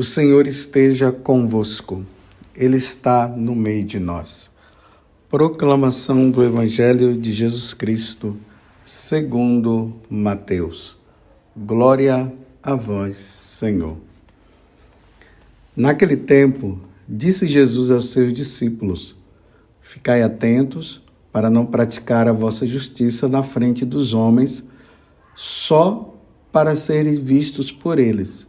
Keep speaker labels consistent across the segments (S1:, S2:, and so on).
S1: O Senhor esteja convosco, Ele está no meio de nós. Proclamação do Evangelho de Jesus Cristo, segundo Mateus. Glória a vós, Senhor. Naquele tempo, disse Jesus aos seus discípulos: Ficai atentos para não praticar a vossa justiça na frente dos homens, só para serem vistos por eles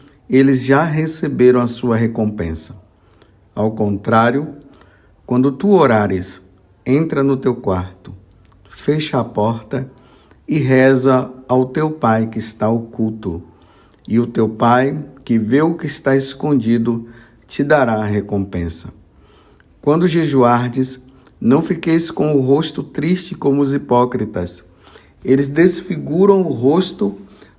S1: eles já receberam a sua recompensa. Ao contrário, quando tu orares, entra no teu quarto, fecha a porta e reza ao teu pai que está oculto. E o teu pai, que vê o que está escondido, te dará a recompensa. Quando jejuardes, não fiqueis com o rosto triste como os hipócritas. Eles desfiguram o rosto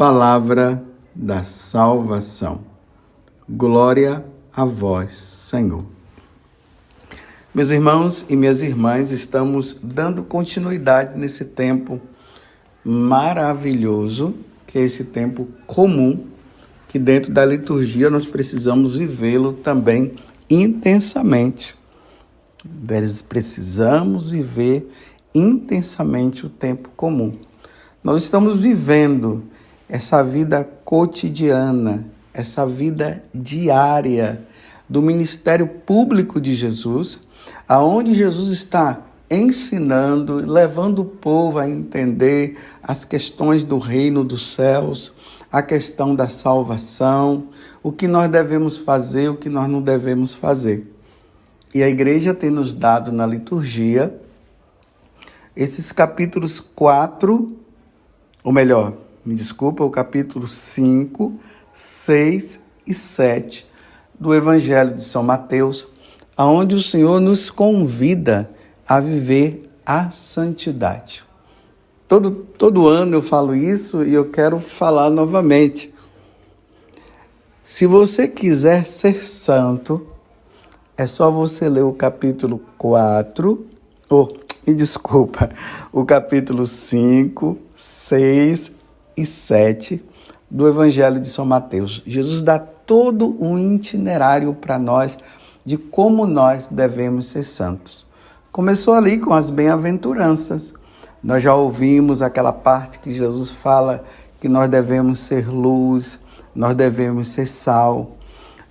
S1: palavra da salvação. Glória a vós, Senhor. Meus irmãos e minhas irmãs, estamos dando continuidade nesse tempo maravilhoso, que é esse tempo comum, que dentro da liturgia nós precisamos vivê-lo também intensamente. Precisamos viver intensamente o tempo comum. Nós estamos vivendo essa vida cotidiana, essa vida diária do ministério público de Jesus, aonde Jesus está ensinando, levando o povo a entender as questões do reino dos céus, a questão da salvação, o que nós devemos fazer, o que nós não devemos fazer. E a igreja tem nos dado na liturgia esses capítulos 4, ou melhor, me desculpa, o capítulo 5, 6 e 7 do Evangelho de São Mateus, aonde o Senhor nos convida a viver a santidade. Todo, todo ano eu falo isso e eu quero falar novamente. Se você quiser ser santo, é só você ler o capítulo 4, ou, oh, me desculpa, o capítulo 5, 6 e 7 do Evangelho de São Mateus. Jesus dá todo um itinerário para nós de como nós devemos ser santos. Começou ali com as bem-aventuranças. Nós já ouvimos aquela parte que Jesus fala que nós devemos ser luz, nós devemos ser sal.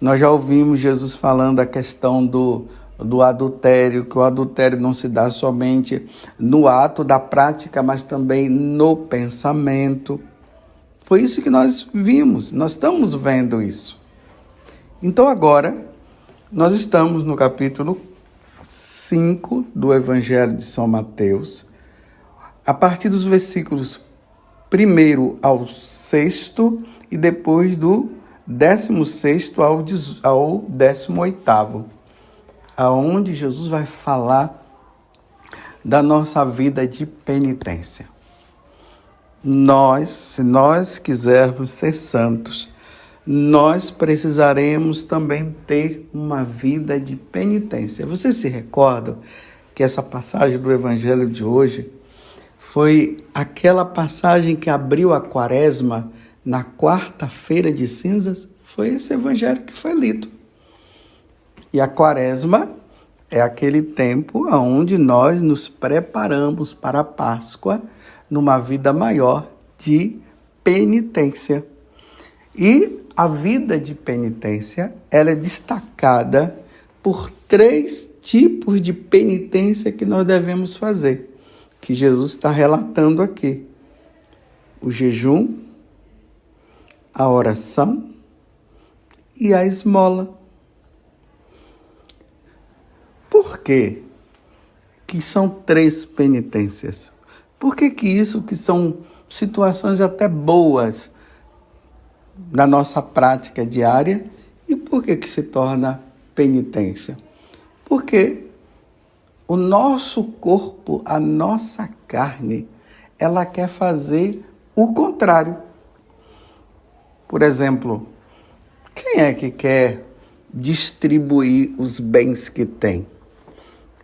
S1: Nós já ouvimos Jesus falando a questão do, do adultério, que o adultério não se dá somente no ato da prática, mas também no pensamento. Foi isso que nós vimos, nós estamos vendo isso. Então agora, nós estamos no capítulo 5 do Evangelho de São Mateus, a partir dos versículos 1 ao 6 e depois do 16 ao 18, aonde Jesus vai falar da nossa vida de penitência nós, se nós quisermos ser santos, nós precisaremos também ter uma vida de penitência. Você se recorda que essa passagem do Evangelho de hoje foi aquela passagem que abriu a quaresma na quarta-feira de cinzas? Foi esse evangelho que foi lido. E a quaresma é aquele tempo onde nós nos preparamos para a Páscoa numa vida maior de penitência. E a vida de penitência, ela é destacada por três tipos de penitência que nós devemos fazer, que Jesus está relatando aqui: o jejum, a oração e a esmola. Por quê? Que são três penitências. Por que, que isso que são situações até boas na nossa prática diária e por que, que se torna penitência? Porque o nosso corpo, a nossa carne, ela quer fazer o contrário. Por exemplo, quem é que quer distribuir os bens que tem?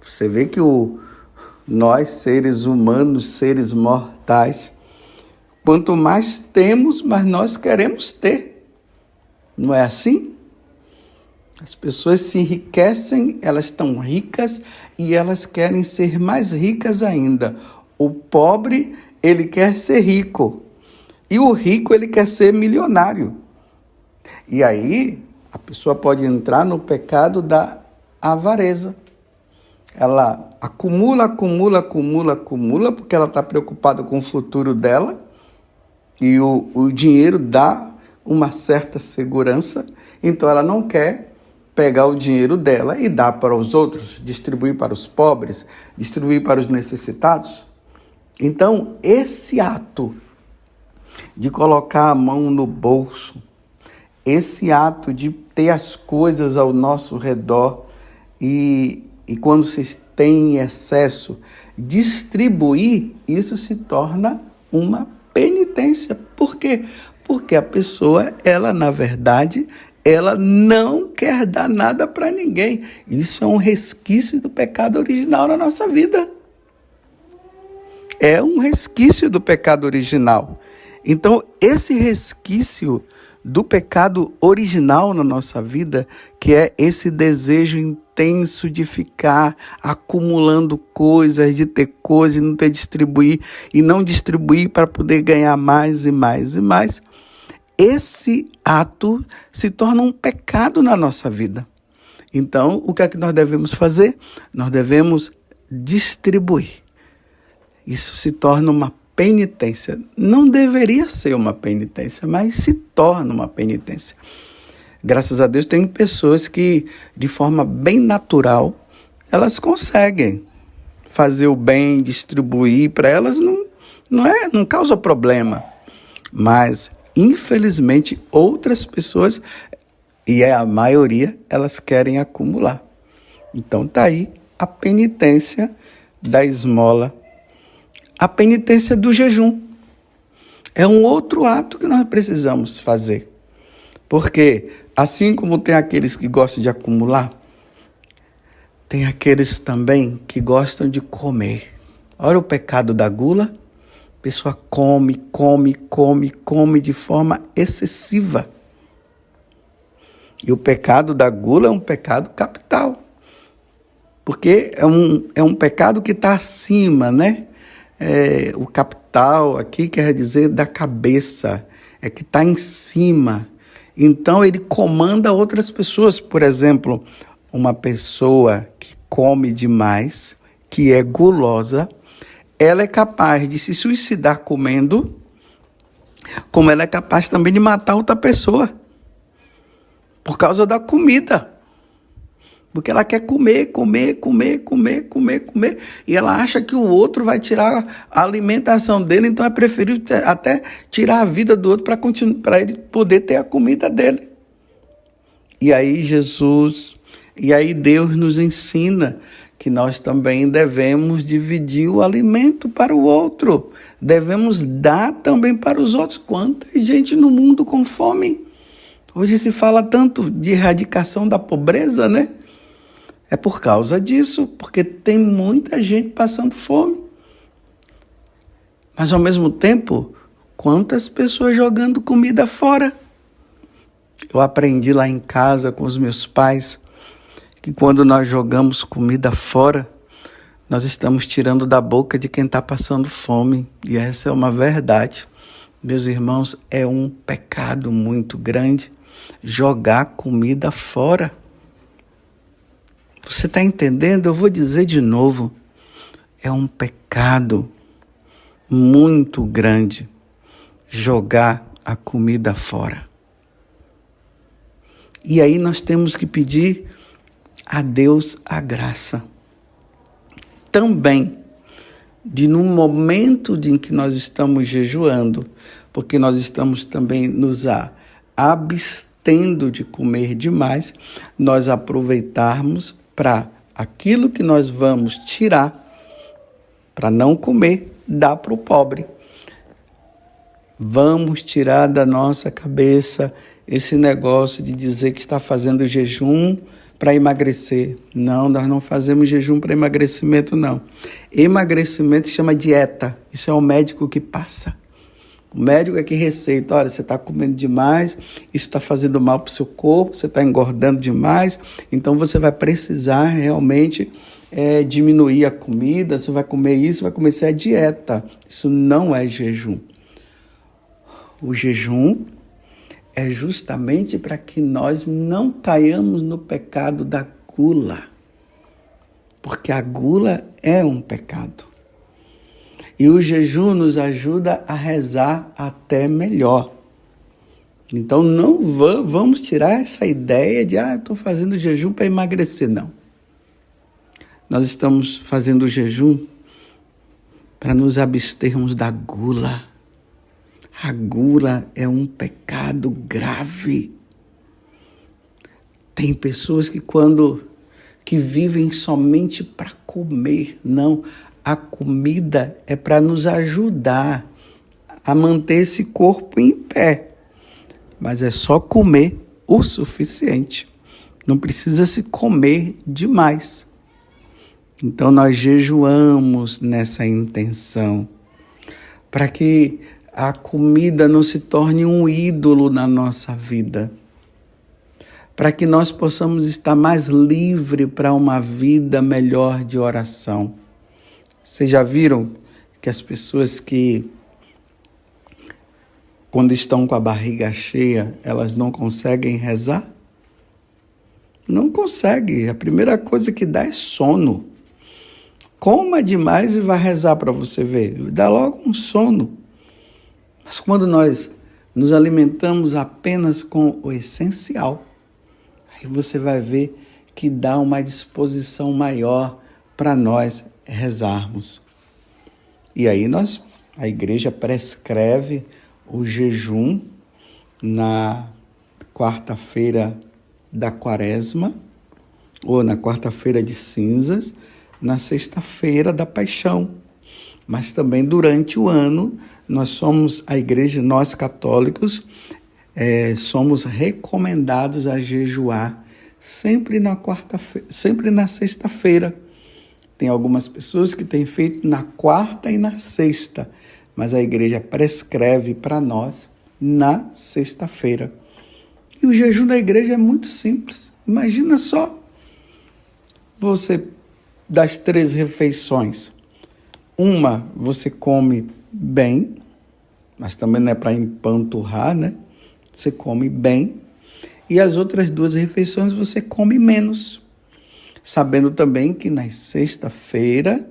S1: Você vê que o, nós, seres humanos, seres mortais, quanto mais temos, mais nós queremos ter. Não é assim? As pessoas se enriquecem, elas estão ricas e elas querem ser mais ricas ainda. O pobre, ele quer ser rico. E o rico, ele quer ser milionário. E aí, a pessoa pode entrar no pecado da avareza. Ela acumula, acumula, acumula, acumula, porque ela está preocupada com o futuro dela. E o, o dinheiro dá uma certa segurança, então ela não quer pegar o dinheiro dela e dar para os outros, distribuir para os pobres, distribuir para os necessitados. Então, esse ato de colocar a mão no bolso, esse ato de ter as coisas ao nosso redor e, e quando se tem excesso, distribuir, isso se torna uma penitência. Por quê? Porque a pessoa, ela na verdade, ela não quer dar nada para ninguém. Isso é um resquício do pecado original na nossa vida. É um resquício do pecado original. Então, esse resquício do pecado original na nossa vida, que é esse desejo intenso de ficar acumulando coisas, de ter coisas e não ter distribuir e não distribuir para poder ganhar mais e mais e mais. Esse ato se torna um pecado na nossa vida. Então, o que é que nós devemos fazer? Nós devemos distribuir. Isso se torna uma penitência. Não deveria ser uma penitência, mas se torna uma penitência. Graças a Deus, tem pessoas que, de forma bem natural, elas conseguem fazer o bem, distribuir para elas, não, não, é, não causa problema. Mas, infelizmente, outras pessoas, e é a maioria, elas querem acumular. Então, está aí a penitência da esmola a penitência do jejum. É um outro ato que nós precisamos fazer. Porque, assim como tem aqueles que gostam de acumular, tem aqueles também que gostam de comer. Olha o pecado da gula. A pessoa come, come, come, come de forma excessiva. E o pecado da gula é um pecado capital. Porque é um, é um pecado que está acima, né? é, o capital aqui quer dizer da cabeça, é que está em cima. Então ele comanda outras pessoas. Por exemplo, uma pessoa que come demais, que é gulosa, ela é capaz de se suicidar comendo, como ela é capaz também de matar outra pessoa por causa da comida. Porque ela quer comer, comer, comer, comer, comer, comer. E ela acha que o outro vai tirar a alimentação dele, então é preferível até tirar a vida do outro para ele poder ter a comida dele. E aí Jesus, e aí Deus nos ensina que nós também devemos dividir o alimento para o outro. Devemos dar também para os outros. Quanta gente no mundo com fome? Hoje se fala tanto de erradicação da pobreza, né? É por causa disso, porque tem muita gente passando fome. Mas ao mesmo tempo, quantas pessoas jogando comida fora? Eu aprendi lá em casa com os meus pais que quando nós jogamos comida fora, nós estamos tirando da boca de quem está passando fome. E essa é uma verdade. Meus irmãos, é um pecado muito grande jogar comida fora. Você está entendendo? Eu vou dizer de novo. É um pecado muito grande jogar a comida fora. E aí nós temos que pedir a Deus a graça. Também de no momento em que nós estamos jejuando, porque nós estamos também nos abstendo de comer demais, nós aproveitarmos para aquilo que nós vamos tirar para não comer, dar para o pobre. Vamos tirar da nossa cabeça esse negócio de dizer que está fazendo jejum para emagrecer. Não, nós não fazemos jejum para emagrecimento, não. Emagrecimento chama dieta. Isso é o médico que passa. O médico é que receita, olha, você está comendo demais, isso está fazendo mal para o seu corpo, você está engordando demais, então você vai precisar realmente é, diminuir a comida, você vai comer isso, vai começar a dieta. Isso não é jejum. O jejum é justamente para que nós não caiamos no pecado da gula. Porque a gula é um pecado. E o jejum nos ajuda a rezar até melhor. Então não vamos tirar essa ideia de, ah, estou fazendo jejum para emagrecer. Não. Nós estamos fazendo jejum para nos abstermos da gula a gula é um pecado grave. Tem pessoas que quando que vivem somente para comer, não. A comida é para nos ajudar a manter esse corpo em pé. Mas é só comer o suficiente. Não precisa se comer demais. Então nós jejuamos nessa intenção para que a comida não se torne um ídolo na nossa vida. Para que nós possamos estar mais livre para uma vida melhor de oração. Vocês já viram que as pessoas que quando estão com a barriga cheia, elas não conseguem rezar? Não consegue. A primeira coisa que dá é sono. Coma demais e vai rezar para você ver. Dá logo um sono. Mas quando nós nos alimentamos apenas com o essencial, aí você vai ver que dá uma disposição maior para nós rezarmos. E aí nós, a igreja prescreve o jejum na quarta-feira da quaresma, ou na quarta-feira de cinzas, na sexta-feira da paixão. Mas também durante o ano nós somos a igreja, nós católicos, é, somos recomendados a jejuar sempre na quarta-feira, sempre na sexta-feira. Tem algumas pessoas que têm feito na quarta e na sexta, mas a igreja prescreve para nós na sexta-feira. E o jejum da igreja é muito simples. Imagina só você das três refeições, uma você come bem, mas também não é para empanturrar, né? Você come bem. E as outras duas refeições você come menos. Sabendo também que na sexta-feira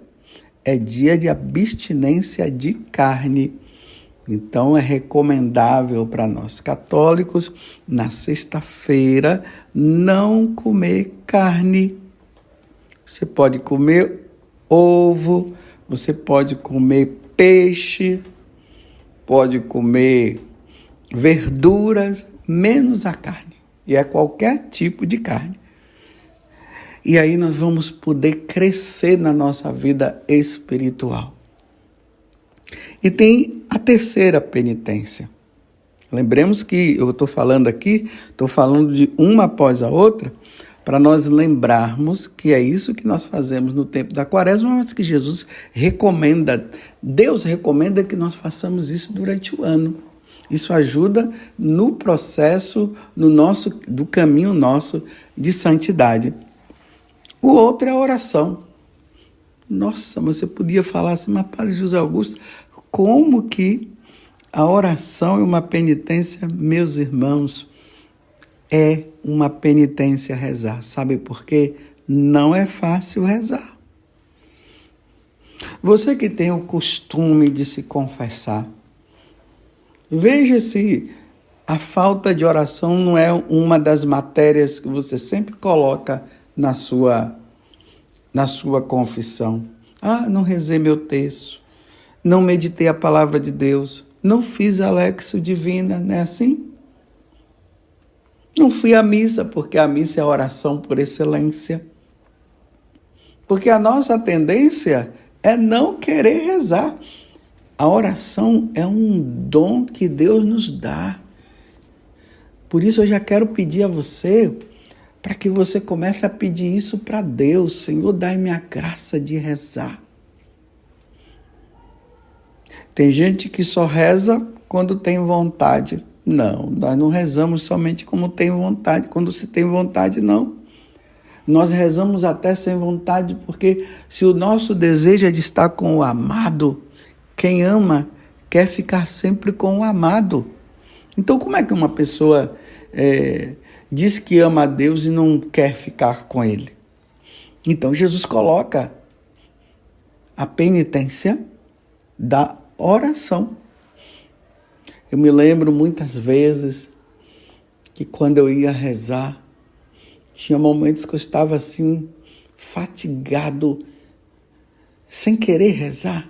S1: é dia de abstinência de carne. Então é recomendável para nós católicos, na sexta-feira, não comer carne. Você pode comer ovo, você pode comer peixe, pode comer verduras, menos a carne. E é qualquer tipo de carne. E aí nós vamos poder crescer na nossa vida espiritual. E tem a terceira penitência. Lembremos que eu estou falando aqui, estou falando de uma após a outra, para nós lembrarmos que é isso que nós fazemos no tempo da quaresma, mas que Jesus recomenda, Deus recomenda que nós façamos isso durante o ano. Isso ajuda no processo no nosso do caminho nosso de santidade. O outro é a oração. Nossa, você podia falar assim, mas Padre José Augusto, como que a oração é uma penitência, meus irmãos, é uma penitência rezar. Sabe por quê? Não é fácil rezar. Você que tem o costume de se confessar, veja se a falta de oração não é uma das matérias que você sempre coloca na sua na sua confissão. Ah, não rezei meu texto, não meditei a palavra de Deus, não fiz Alexo divina, não é assim? Não fui à missa, porque a missa é a oração por excelência. Porque a nossa tendência é não querer rezar. A oração é um dom que Deus nos dá. Por isso eu já quero pedir a você para que você comece a pedir isso para Deus. Senhor, dai-me a graça de rezar. Tem gente que só reza quando tem vontade. Não, nós não rezamos somente como tem vontade, quando se tem vontade, não. Nós rezamos até sem vontade, porque se o nosso desejo é de estar com o amado, quem ama quer ficar sempre com o amado. Então, como é que uma pessoa é, diz que ama a Deus e não quer ficar com Ele? Então, Jesus coloca a penitência da oração. Eu me lembro muitas vezes que quando eu ia rezar, tinha momentos que eu estava assim, fatigado, sem querer rezar.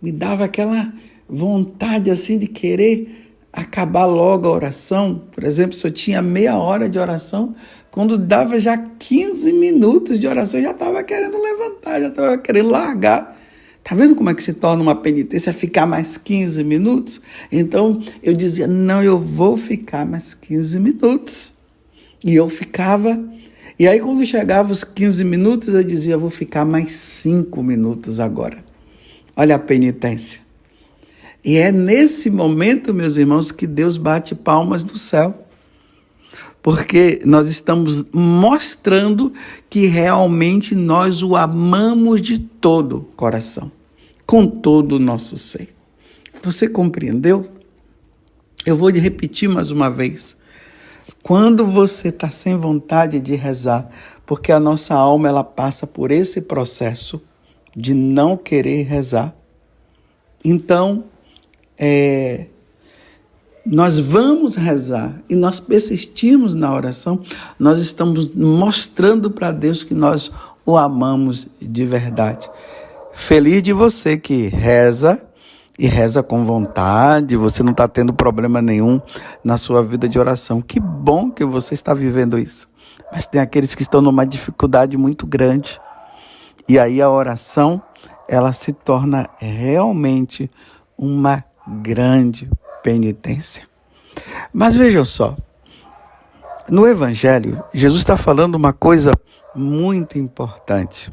S1: Me dava aquela vontade assim de querer acabar logo a oração. Por exemplo, se eu tinha meia hora de oração, quando dava já 15 minutos de oração, eu já estava querendo levantar, já estava querendo largar Tá vendo como é que se torna uma penitência ficar mais 15 minutos? Então eu dizia: não, eu vou ficar mais 15 minutos. E eu ficava. E aí, quando chegava os 15 minutos, eu dizia: vou ficar mais 5 minutos agora. Olha a penitência. E é nesse momento, meus irmãos, que Deus bate palmas do céu. Porque nós estamos mostrando que realmente nós o amamos de todo o coração com todo o nosso ser. Você compreendeu? Eu vou repetir mais uma vez. Quando você está sem vontade de rezar, porque a nossa alma ela passa por esse processo de não querer rezar, então é, nós vamos rezar e nós persistimos na oração, nós estamos mostrando para Deus que nós o amamos de verdade. Feliz de você que reza e reza com vontade, você não está tendo problema nenhum na sua vida de oração. Que bom que você está vivendo isso. Mas tem aqueles que estão numa dificuldade muito grande. E aí a oração, ela se torna realmente uma grande penitência. Mas vejam só, no Evangelho, Jesus está falando uma coisa muito importante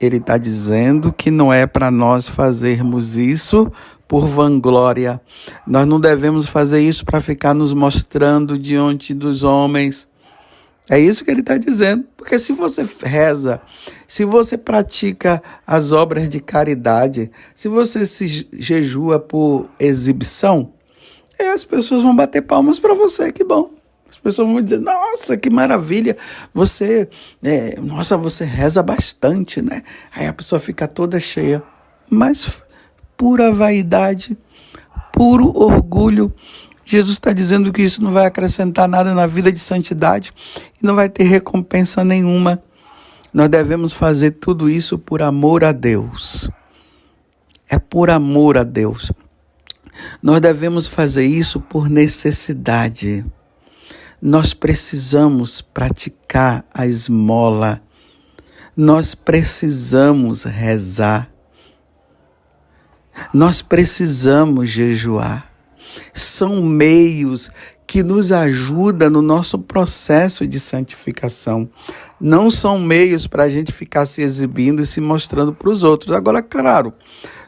S1: ele está dizendo que não é para nós fazermos isso por vanglória. Nós não devemos fazer isso para ficar nos mostrando diante dos homens. É isso que ele está dizendo. Porque se você reza, se você pratica as obras de caridade, se você se jejua por exibição, as pessoas vão bater palmas para você, que bom pessoas vão dizer: Nossa, que maravilha! Você, é, nossa, você reza bastante, né? Aí a pessoa fica toda cheia. Mas pura vaidade, puro orgulho. Jesus está dizendo que isso não vai acrescentar nada na vida de santidade e não vai ter recompensa nenhuma. Nós devemos fazer tudo isso por amor a Deus. É por amor a Deus. Nós devemos fazer isso por necessidade. Nós precisamos praticar a esmola, nós precisamos rezar, nós precisamos jejuar, são meios que nos ajudam no nosso processo de santificação. Não são meios para a gente ficar se exibindo e se mostrando para os outros. Agora, claro,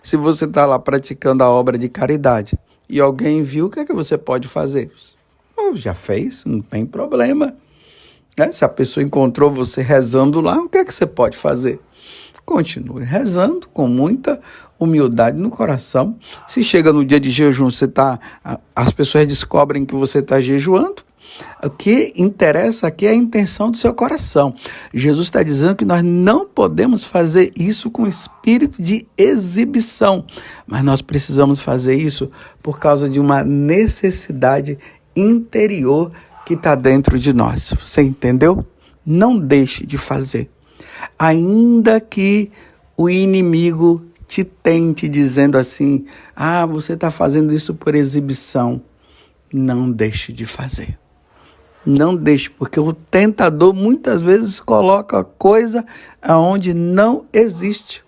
S1: se você está lá praticando a obra de caridade e alguém viu, o que é que você pode fazer? Oh, já fez, não tem problema. É, se a pessoa encontrou você rezando lá, o que é que você pode fazer? Continue rezando com muita humildade no coração. Se chega no dia de jejum, você tá, as pessoas descobrem que você está jejuando. O que interessa aqui é a intenção do seu coração. Jesus está dizendo que nós não podemos fazer isso com espírito de exibição, mas nós precisamos fazer isso por causa de uma necessidade interior que está dentro de nós. Você entendeu? Não deixe de fazer. Ainda que o inimigo te tente dizendo assim: ah, você está fazendo isso por exibição. Não deixe de fazer. Não deixe, porque o tentador muitas vezes coloca coisa aonde não existe.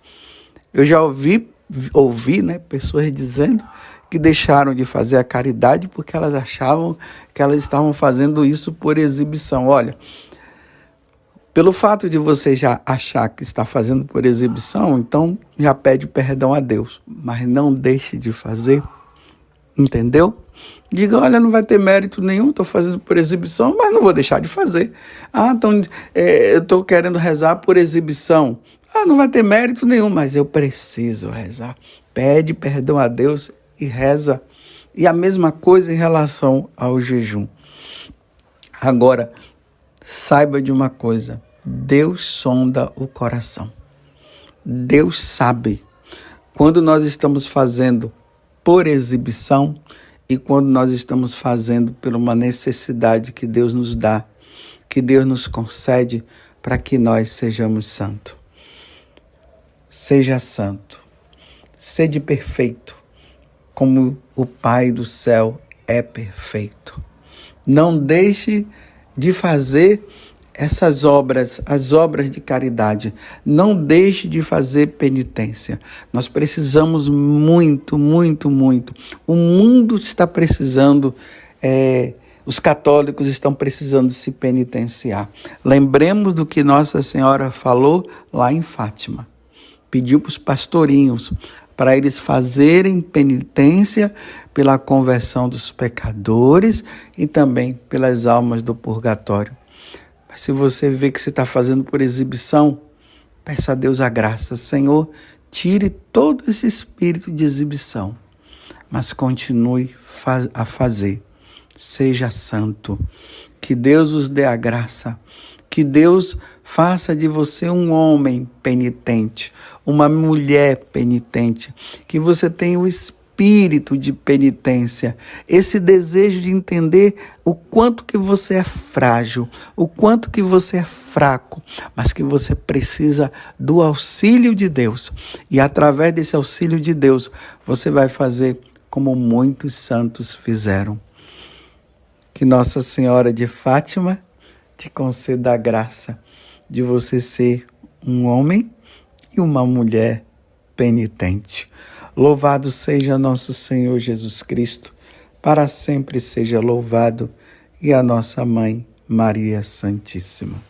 S1: Eu já ouvi, ouvi né, pessoas dizendo que deixaram de fazer a caridade porque elas achavam que elas estavam fazendo isso por exibição. Olha, pelo fato de você já achar que está fazendo por exibição, então já pede perdão a Deus, mas não deixe de fazer. Entendeu? Diga, olha, não vai ter mérito nenhum, estou fazendo por exibição, mas não vou deixar de fazer. Ah, então é, eu estou querendo rezar por exibição. Ah, não vai ter mérito nenhum, mas eu preciso rezar. Pede perdão a Deus e reza. E a mesma coisa em relação ao jejum. Agora, saiba de uma coisa: Deus sonda o coração. Deus sabe quando nós estamos fazendo por exibição e quando nós estamos fazendo por uma necessidade que Deus nos dá, que Deus nos concede para que nós sejamos santos. Seja santo, sede perfeito, como o Pai do céu é perfeito. Não deixe de fazer essas obras, as obras de caridade. Não deixe de fazer penitência. Nós precisamos muito, muito, muito. O mundo está precisando, é, os católicos estão precisando se penitenciar. Lembremos do que Nossa Senhora falou lá em Fátima. Pediu para os pastorinhos para eles fazerem penitência pela conversão dos pecadores e também pelas almas do purgatório. Mas se você vê que você está fazendo por exibição, peça a Deus a graça. Senhor, tire todo esse espírito de exibição, mas continue a fazer. Seja santo. Que Deus os dê a graça. Que Deus faça de você um homem penitente, uma mulher penitente. Que você tenha o espírito de penitência, esse desejo de entender o quanto que você é frágil, o quanto que você é fraco, mas que você precisa do auxílio de Deus. E através desse auxílio de Deus, você vai fazer como muitos santos fizeram. Que Nossa Senhora de Fátima te conceda a graça de você ser um homem e uma mulher penitente. Louvado seja nosso Senhor Jesus Cristo, para sempre seja louvado, e a nossa mãe, Maria Santíssima.